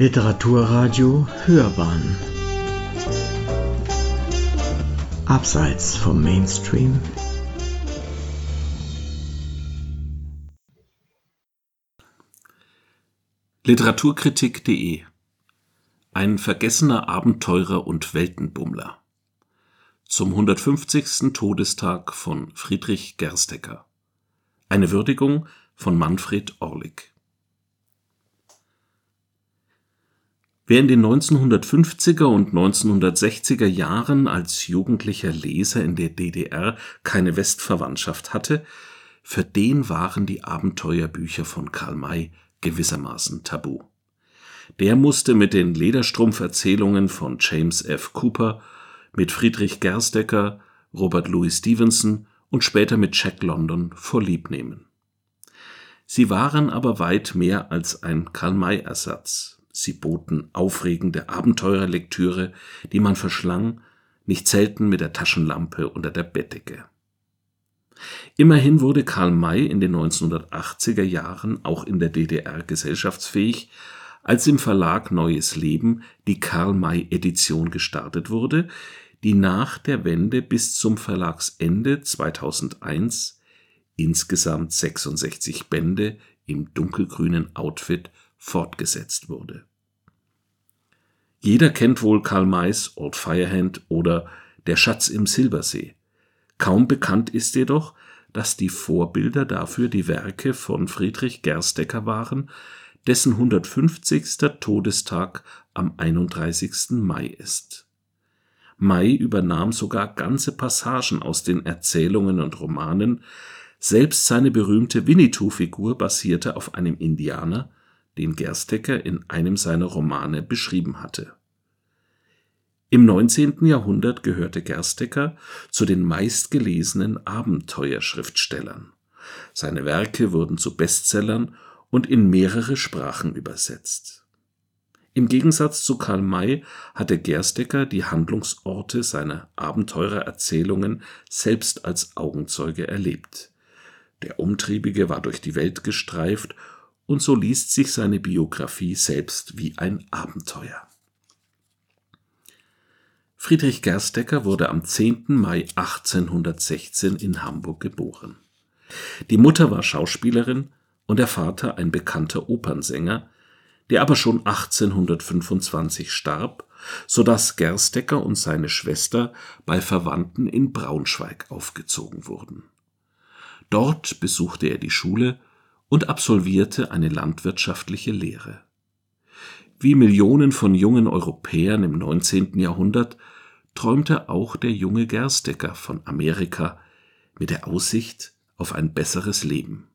Literaturradio Hörbahn. Abseits vom Mainstream. Literaturkritik.de Ein vergessener Abenteurer und Weltenbummler. Zum 150. Todestag von Friedrich Gerstecker. Eine Würdigung von Manfred Orlik Wer in den 1950er und 1960er Jahren als jugendlicher Leser in der DDR keine Westverwandtschaft hatte, für den waren die Abenteuerbücher von Karl May gewissermaßen tabu. Der musste mit den Lederstrumpferzählungen von James F. Cooper, mit Friedrich Gerstecker, Robert Louis Stevenson und später mit Jack London vorlieb nehmen. Sie waren aber weit mehr als ein Karl-May-Ersatz Sie boten aufregende Abenteurerlektüre, die man verschlang, nicht selten mit der Taschenlampe unter der Bettdecke. Immerhin wurde Karl May in den 1980er Jahren auch in der DDR gesellschaftsfähig, als im Verlag Neues Leben die Karl-May-Edition gestartet wurde, die nach der Wende bis zum Verlagsende 2001 insgesamt 66 Bände im dunkelgrünen Outfit fortgesetzt wurde. Jeder kennt wohl Karl Mays Old Firehand oder Der Schatz im Silbersee. Kaum bekannt ist jedoch, dass die Vorbilder dafür die Werke von Friedrich Gerstecker waren, dessen 150. Todestag am 31. Mai ist. May übernahm sogar ganze Passagen aus den Erzählungen und Romanen, selbst seine berühmte Winnetou-Figur basierte auf einem Indianer, den Gerstecker in einem seiner Romane beschrieben hatte. Im 19. Jahrhundert gehörte Gerstecker zu den meistgelesenen Abenteuerschriftstellern. Seine Werke wurden zu Bestsellern und in mehrere Sprachen übersetzt. Im Gegensatz zu Karl May hatte Gerstecker die Handlungsorte seiner Abenteurererzählungen selbst als Augenzeuge erlebt. Der Umtriebige war durch die Welt gestreift und so liest sich seine Biografie selbst wie ein Abenteuer. Friedrich Gerstecker wurde am 10. Mai 1816 in Hamburg geboren. Die Mutter war Schauspielerin und der Vater ein bekannter Opernsänger, der aber schon 1825 starb, so dass Gerstecker und seine Schwester bei Verwandten in Braunschweig aufgezogen wurden. Dort besuchte er die Schule und absolvierte eine landwirtschaftliche Lehre. Wie Millionen von jungen Europäern im 19. Jahrhundert träumte auch der junge Gerstecker von Amerika mit der Aussicht auf ein besseres Leben.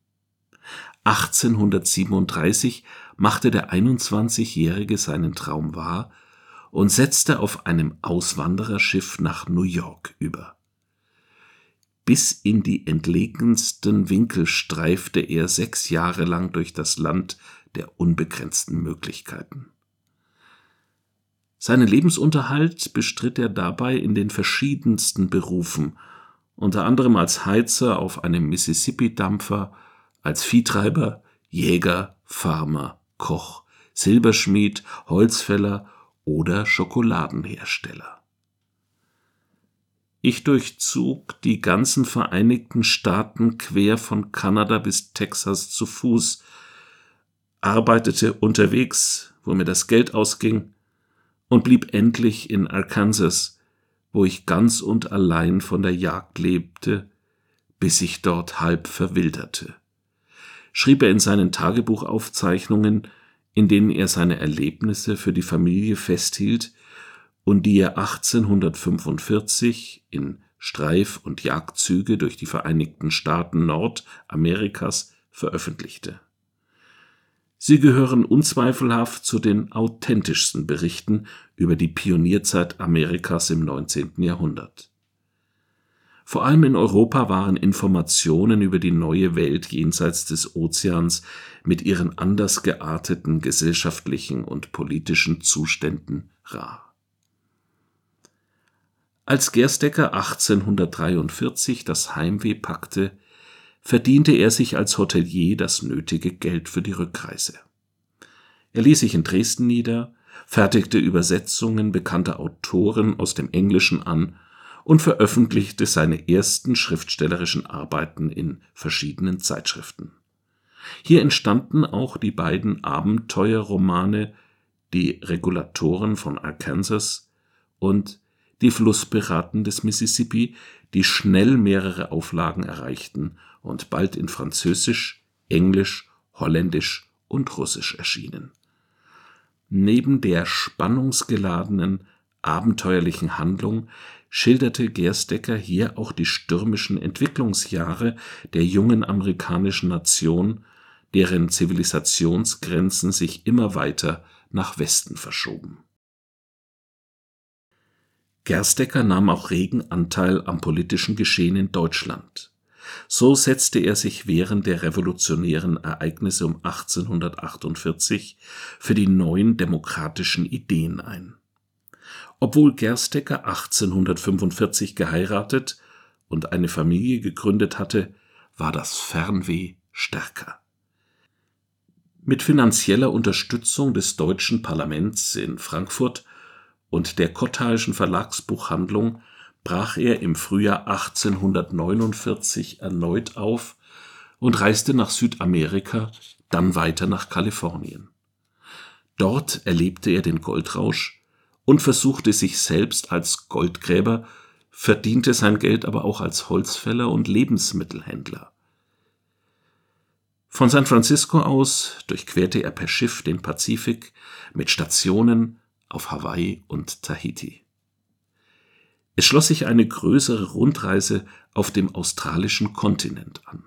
1837 machte der 21-Jährige seinen Traum wahr und setzte auf einem Auswandererschiff nach New York über bis in die entlegensten Winkel streifte er sechs Jahre lang durch das Land der unbegrenzten Möglichkeiten. Seinen Lebensunterhalt bestritt er dabei in den verschiedensten Berufen, unter anderem als Heizer auf einem Mississippi-Dampfer, als Viehtreiber, Jäger, Farmer, Koch, Silberschmied, Holzfäller oder Schokoladenhersteller ich durchzog die ganzen Vereinigten Staaten quer von Kanada bis Texas zu Fuß, arbeitete unterwegs, wo mir das Geld ausging, und blieb endlich in Arkansas, wo ich ganz und allein von der Jagd lebte, bis ich dort halb verwilderte. Schrieb er in seinen Tagebuchaufzeichnungen, in denen er seine Erlebnisse für die Familie festhielt, und die er 1845 in Streif- und Jagdzüge durch die Vereinigten Staaten Nordamerikas veröffentlichte. Sie gehören unzweifelhaft zu den authentischsten Berichten über die Pionierzeit Amerikas im 19. Jahrhundert. Vor allem in Europa waren Informationen über die neue Welt jenseits des Ozeans mit ihren anders gearteten gesellschaftlichen und politischen Zuständen rar als Gerstecker 1843 das Heimweh packte, verdiente er sich als Hotelier das nötige Geld für die Rückreise. Er ließ sich in Dresden nieder, fertigte Übersetzungen bekannter Autoren aus dem Englischen an und veröffentlichte seine ersten schriftstellerischen Arbeiten in verschiedenen Zeitschriften. Hier entstanden auch die beiden Abenteuerromane Die Regulatoren von Arkansas und Die Flusspiraten des Mississippi, die schnell mehrere Auflagen erreichten und bald in Französisch, Englisch, Holländisch und Russisch erschienen. Neben der spannungsgeladenen, abenteuerlichen Handlung schilderte Gerstecker hier auch die stürmischen Entwicklungsjahre der jungen amerikanischen Nation, deren Zivilisationsgrenzen sich immer weiter nach Westen verschoben. Gerstecker nahm auch regen Anteil am politischen Geschehen in Deutschland. So setzte er sich während der revolutionären Ereignisse um 1848 für die neuen demokratischen Ideen ein. Obwohl Gerstecker 1845 geheiratet und eine Familie gegründet hatte, war das Fernweh stärker. Mit finanzieller Unterstützung des deutschen Parlaments in Frankfurt und der Kottaischen Verlagsbuchhandlung brach er im Frühjahr 1849 erneut auf und reiste nach Südamerika, dann weiter nach Kalifornien. Dort erlebte er den Goldrausch und versuchte sich selbst als Goldgräber, verdiente sein Geld aber auch als Holzfäller und Lebensmittelhändler. Von San Francisco aus durchquerte er per Schiff den Pazifik mit Stationen auf Hawaii und Tahiti. Es schloss sich eine größere Rundreise auf dem australischen Kontinent an.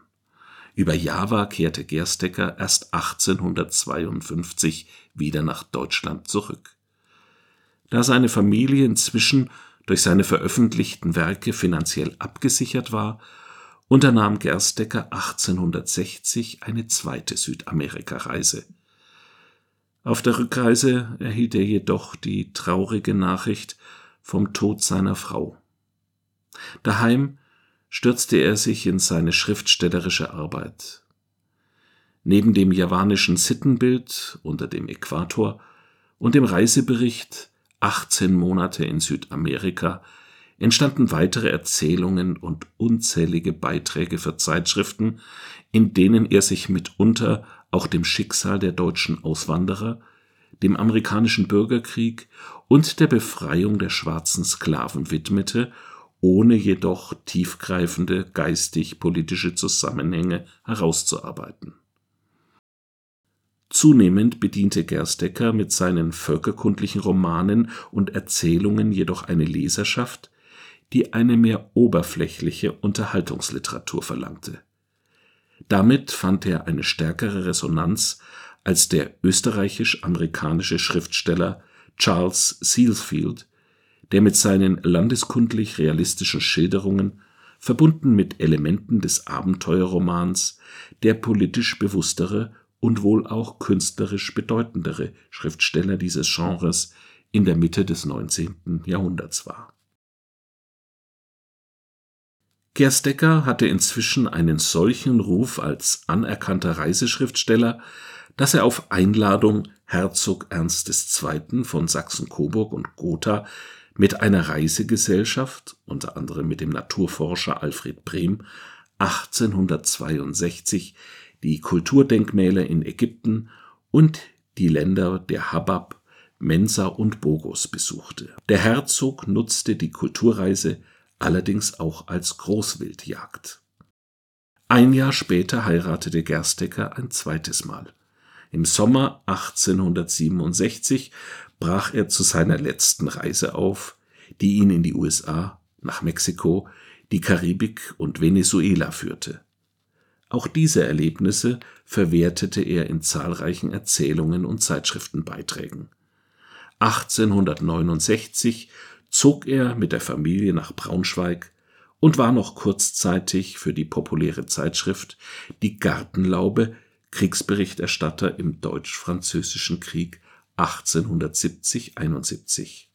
Über Java kehrte Gerstecker erst 1852 wieder nach Deutschland zurück. Da seine Familie inzwischen durch seine veröffentlichten Werke finanziell abgesichert war, unternahm Gerstecker 1860 eine zweite Südamerikareise. Auf der Rückreise erhielt er jedoch die traurige Nachricht vom Tod seiner Frau. Daheim stürzte er sich in seine schriftstellerische Arbeit. Neben dem javanischen Sittenbild unter dem Äquator und dem Reisebericht 18 Monate in Südamerika entstanden weitere Erzählungen und unzählige Beiträge für Zeitschriften, in denen er sich mitunter auch dem Schicksal der deutschen Auswanderer dem amerikanischen Bürgerkrieg und der Befreiung der schwarzen Sklaven widmete, ohne jedoch tiefgreifende geistig-politische Zusammenhänge herauszuarbeiten. Zunehmend bediente Gerstecker mit seinen völkerkundlichen Romanen und Erzählungen jedoch eine Leserschaft, die eine mehr oberflächliche Unterhaltungsliteratur verlangte. Damit fand er eine stärkere Resonanz als der österreichisch-amerikanische Schriftsteller Charles Sealsfield, der mit seinen landeskundlich-realistischen Schilderungen, verbunden mit Elementen des Abenteuerromans, der politisch bewusstere und wohl auch künstlerisch bedeutendere Schriftsteller dieses Genres in der Mitte des 19. Jahrhunderts war. Gerstecker hatte inzwischen einen solchen Ruf als anerkannter Reiseschriftsteller, dass er auf Einladung Herzog Ernst II. von Sachsen-Coburg und Gotha mit einer Reisegesellschaft, unter anderem mit dem Naturforscher Alfred Brehm, 1862 die Kulturdenkmäler in Ägypten und die Länder der Habab, Mensa und Bogos besuchte. Der Herzog nutzte die Kulturreise allerdings auch als Großwildjagd. Ein Jahr später heiratete Gerstecker ein zweites Mal. Im Sommer 1867 brach er zu seiner letzten Reise auf, die ihn in die USA, nach Mexiko, die Karibik und Venezuela führte. Auch diese Erlebnisse verwertete er in zahlreichen Erzählungen und Zeitschriftenbeiträgen. 1869 zog er mit der Familie nach Braunschweig und war noch kurzzeitig für die populäre Zeitschrift Die Gartenlaube Kriegsberichterstatter im Deutsch-Französischen Krieg 1870 /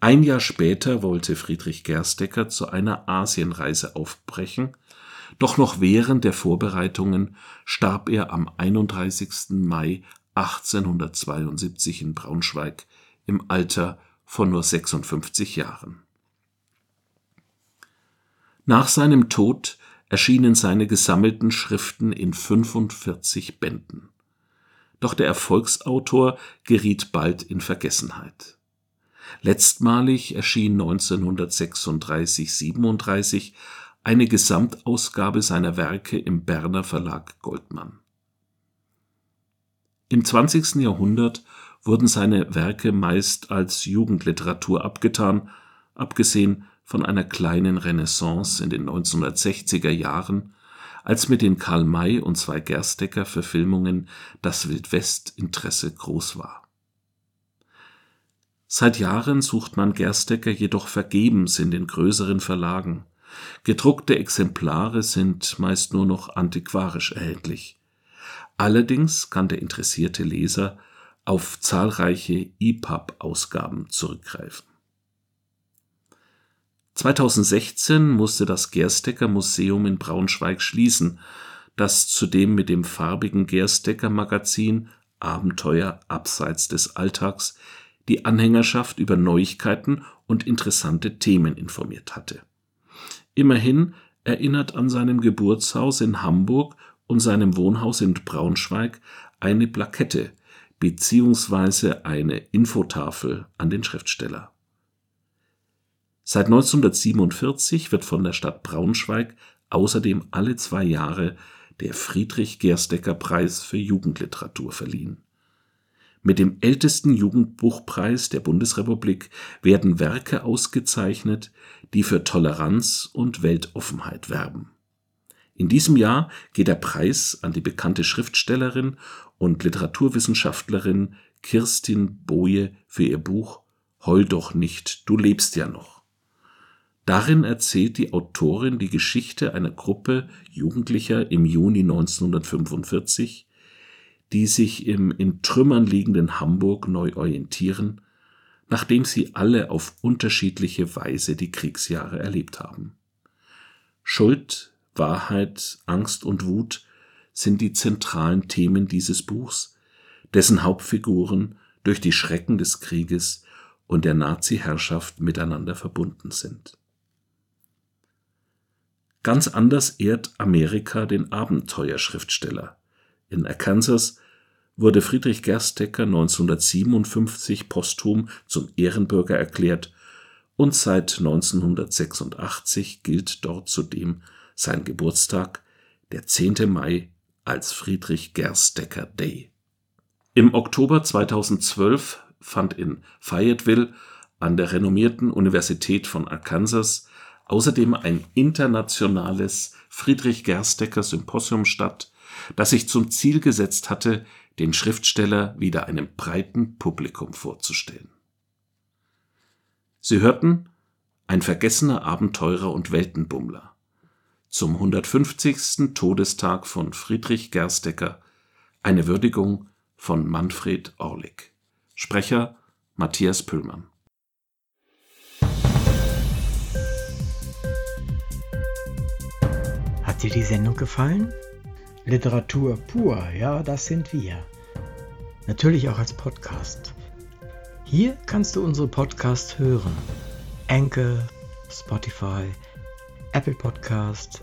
Ein Jahr später wollte Friedrich Gerstecker zu einer Asienreise aufbrechen, doch noch während der Vorbereitungen starb er am 31. Mai 1872 in Braunschweig im Alter von nur 56 Jahren. Nach seinem Tod erschienen seine gesammelten Schriften in 45 Bänden. Doch der Erfolgsautor geriet bald in Vergessenheit. Letztmalig erschien 1936/37 eine Gesamtausgabe seiner Werke im Berner Verlag Goldmann. Im 20. Jahrhundert wurden seine Werke meist als Jugendliteratur abgetan, abgesehen von einer kleinen Renaissance in den 1960er Jahren, als mit den Karl-May und zwei Gerstecker-Verfilmungen das Wildwest-Interesse groß war. Seit Jahren sucht man Gerstecker jedoch vergebens in den größeren Verlagen. Gedruckte Exemplare sind meist nur noch antiquarisch erhältlich. Allerdings kann der interessierte Leser auf zahlreiche EPUB-Ausgaben zurückgreifen. 2016 musste das Gerstecker Museum in Braunschweig schließen, das zudem mit dem farbigen Gerstecker Magazin Abenteuer abseits des Alltags die Anhängerschaft über Neuigkeiten und interessante Themen informiert hatte. Immerhin erinnert an seinem Geburtshaus in Hamburg und seinem Wohnhaus in Braunschweig eine Plakette beziehungsweise eine Infotafel an den Schriftsteller. Seit 1947 wird von der Stadt Braunschweig außerdem alle zwei Jahre der Friedrich-Gerstecker-Preis für Jugendliteratur verliehen. Mit dem ältesten Jugendbuchpreis der Bundesrepublik werden Werke ausgezeichnet, die für Toleranz und Weltoffenheit werben. In diesem Jahr geht der Preis an die bekannte Schriftstellerin und Literaturwissenschaftlerin Kirstin Boje für ihr Buch Heul doch nicht, du lebst ja noch. Darin erzählt die Autorin die Geschichte einer Gruppe Jugendlicher im Juni 1945, die sich im in Trümmern liegenden Hamburg neu orientieren, nachdem sie alle auf unterschiedliche Weise die Kriegsjahre erlebt haben. Schuld, Wahrheit, Angst und Wut sind die zentralen Themen dieses Buchs, dessen Hauptfiguren durch die Schrecken des Krieges und der Nazi-Herrschaft miteinander verbunden sind. Ganz anders ehrt Amerika den Abenteuerschriftsteller. In Arkansas wurde Friedrich Gerstecker 1957 posthum zum Ehrenbürger erklärt und seit 1986 gilt dort zudem sein Geburtstag, der 10. Mai, als Friedrich Gerstecker Day. Im Oktober 2012 fand in Fayetteville an der renommierten Universität von Arkansas außerdem ein internationales Friedrich Gerstecker Symposium statt, das sich zum Ziel gesetzt hatte, den Schriftsteller wieder einem breiten Publikum vorzustellen. Sie hörten Ein vergessener Abenteurer und Weltenbummler zum 150. Todestag von Friedrich Gerstecker, eine Würdigung von Manfred Orlik. Sprecher Matthias Püllmann Hat dir die Sendung gefallen? Literatur pur, ja, das sind wir. Natürlich auch als Podcast. Hier kannst du unsere Podcasts hören. Anchor, Spotify, Apple Podcast,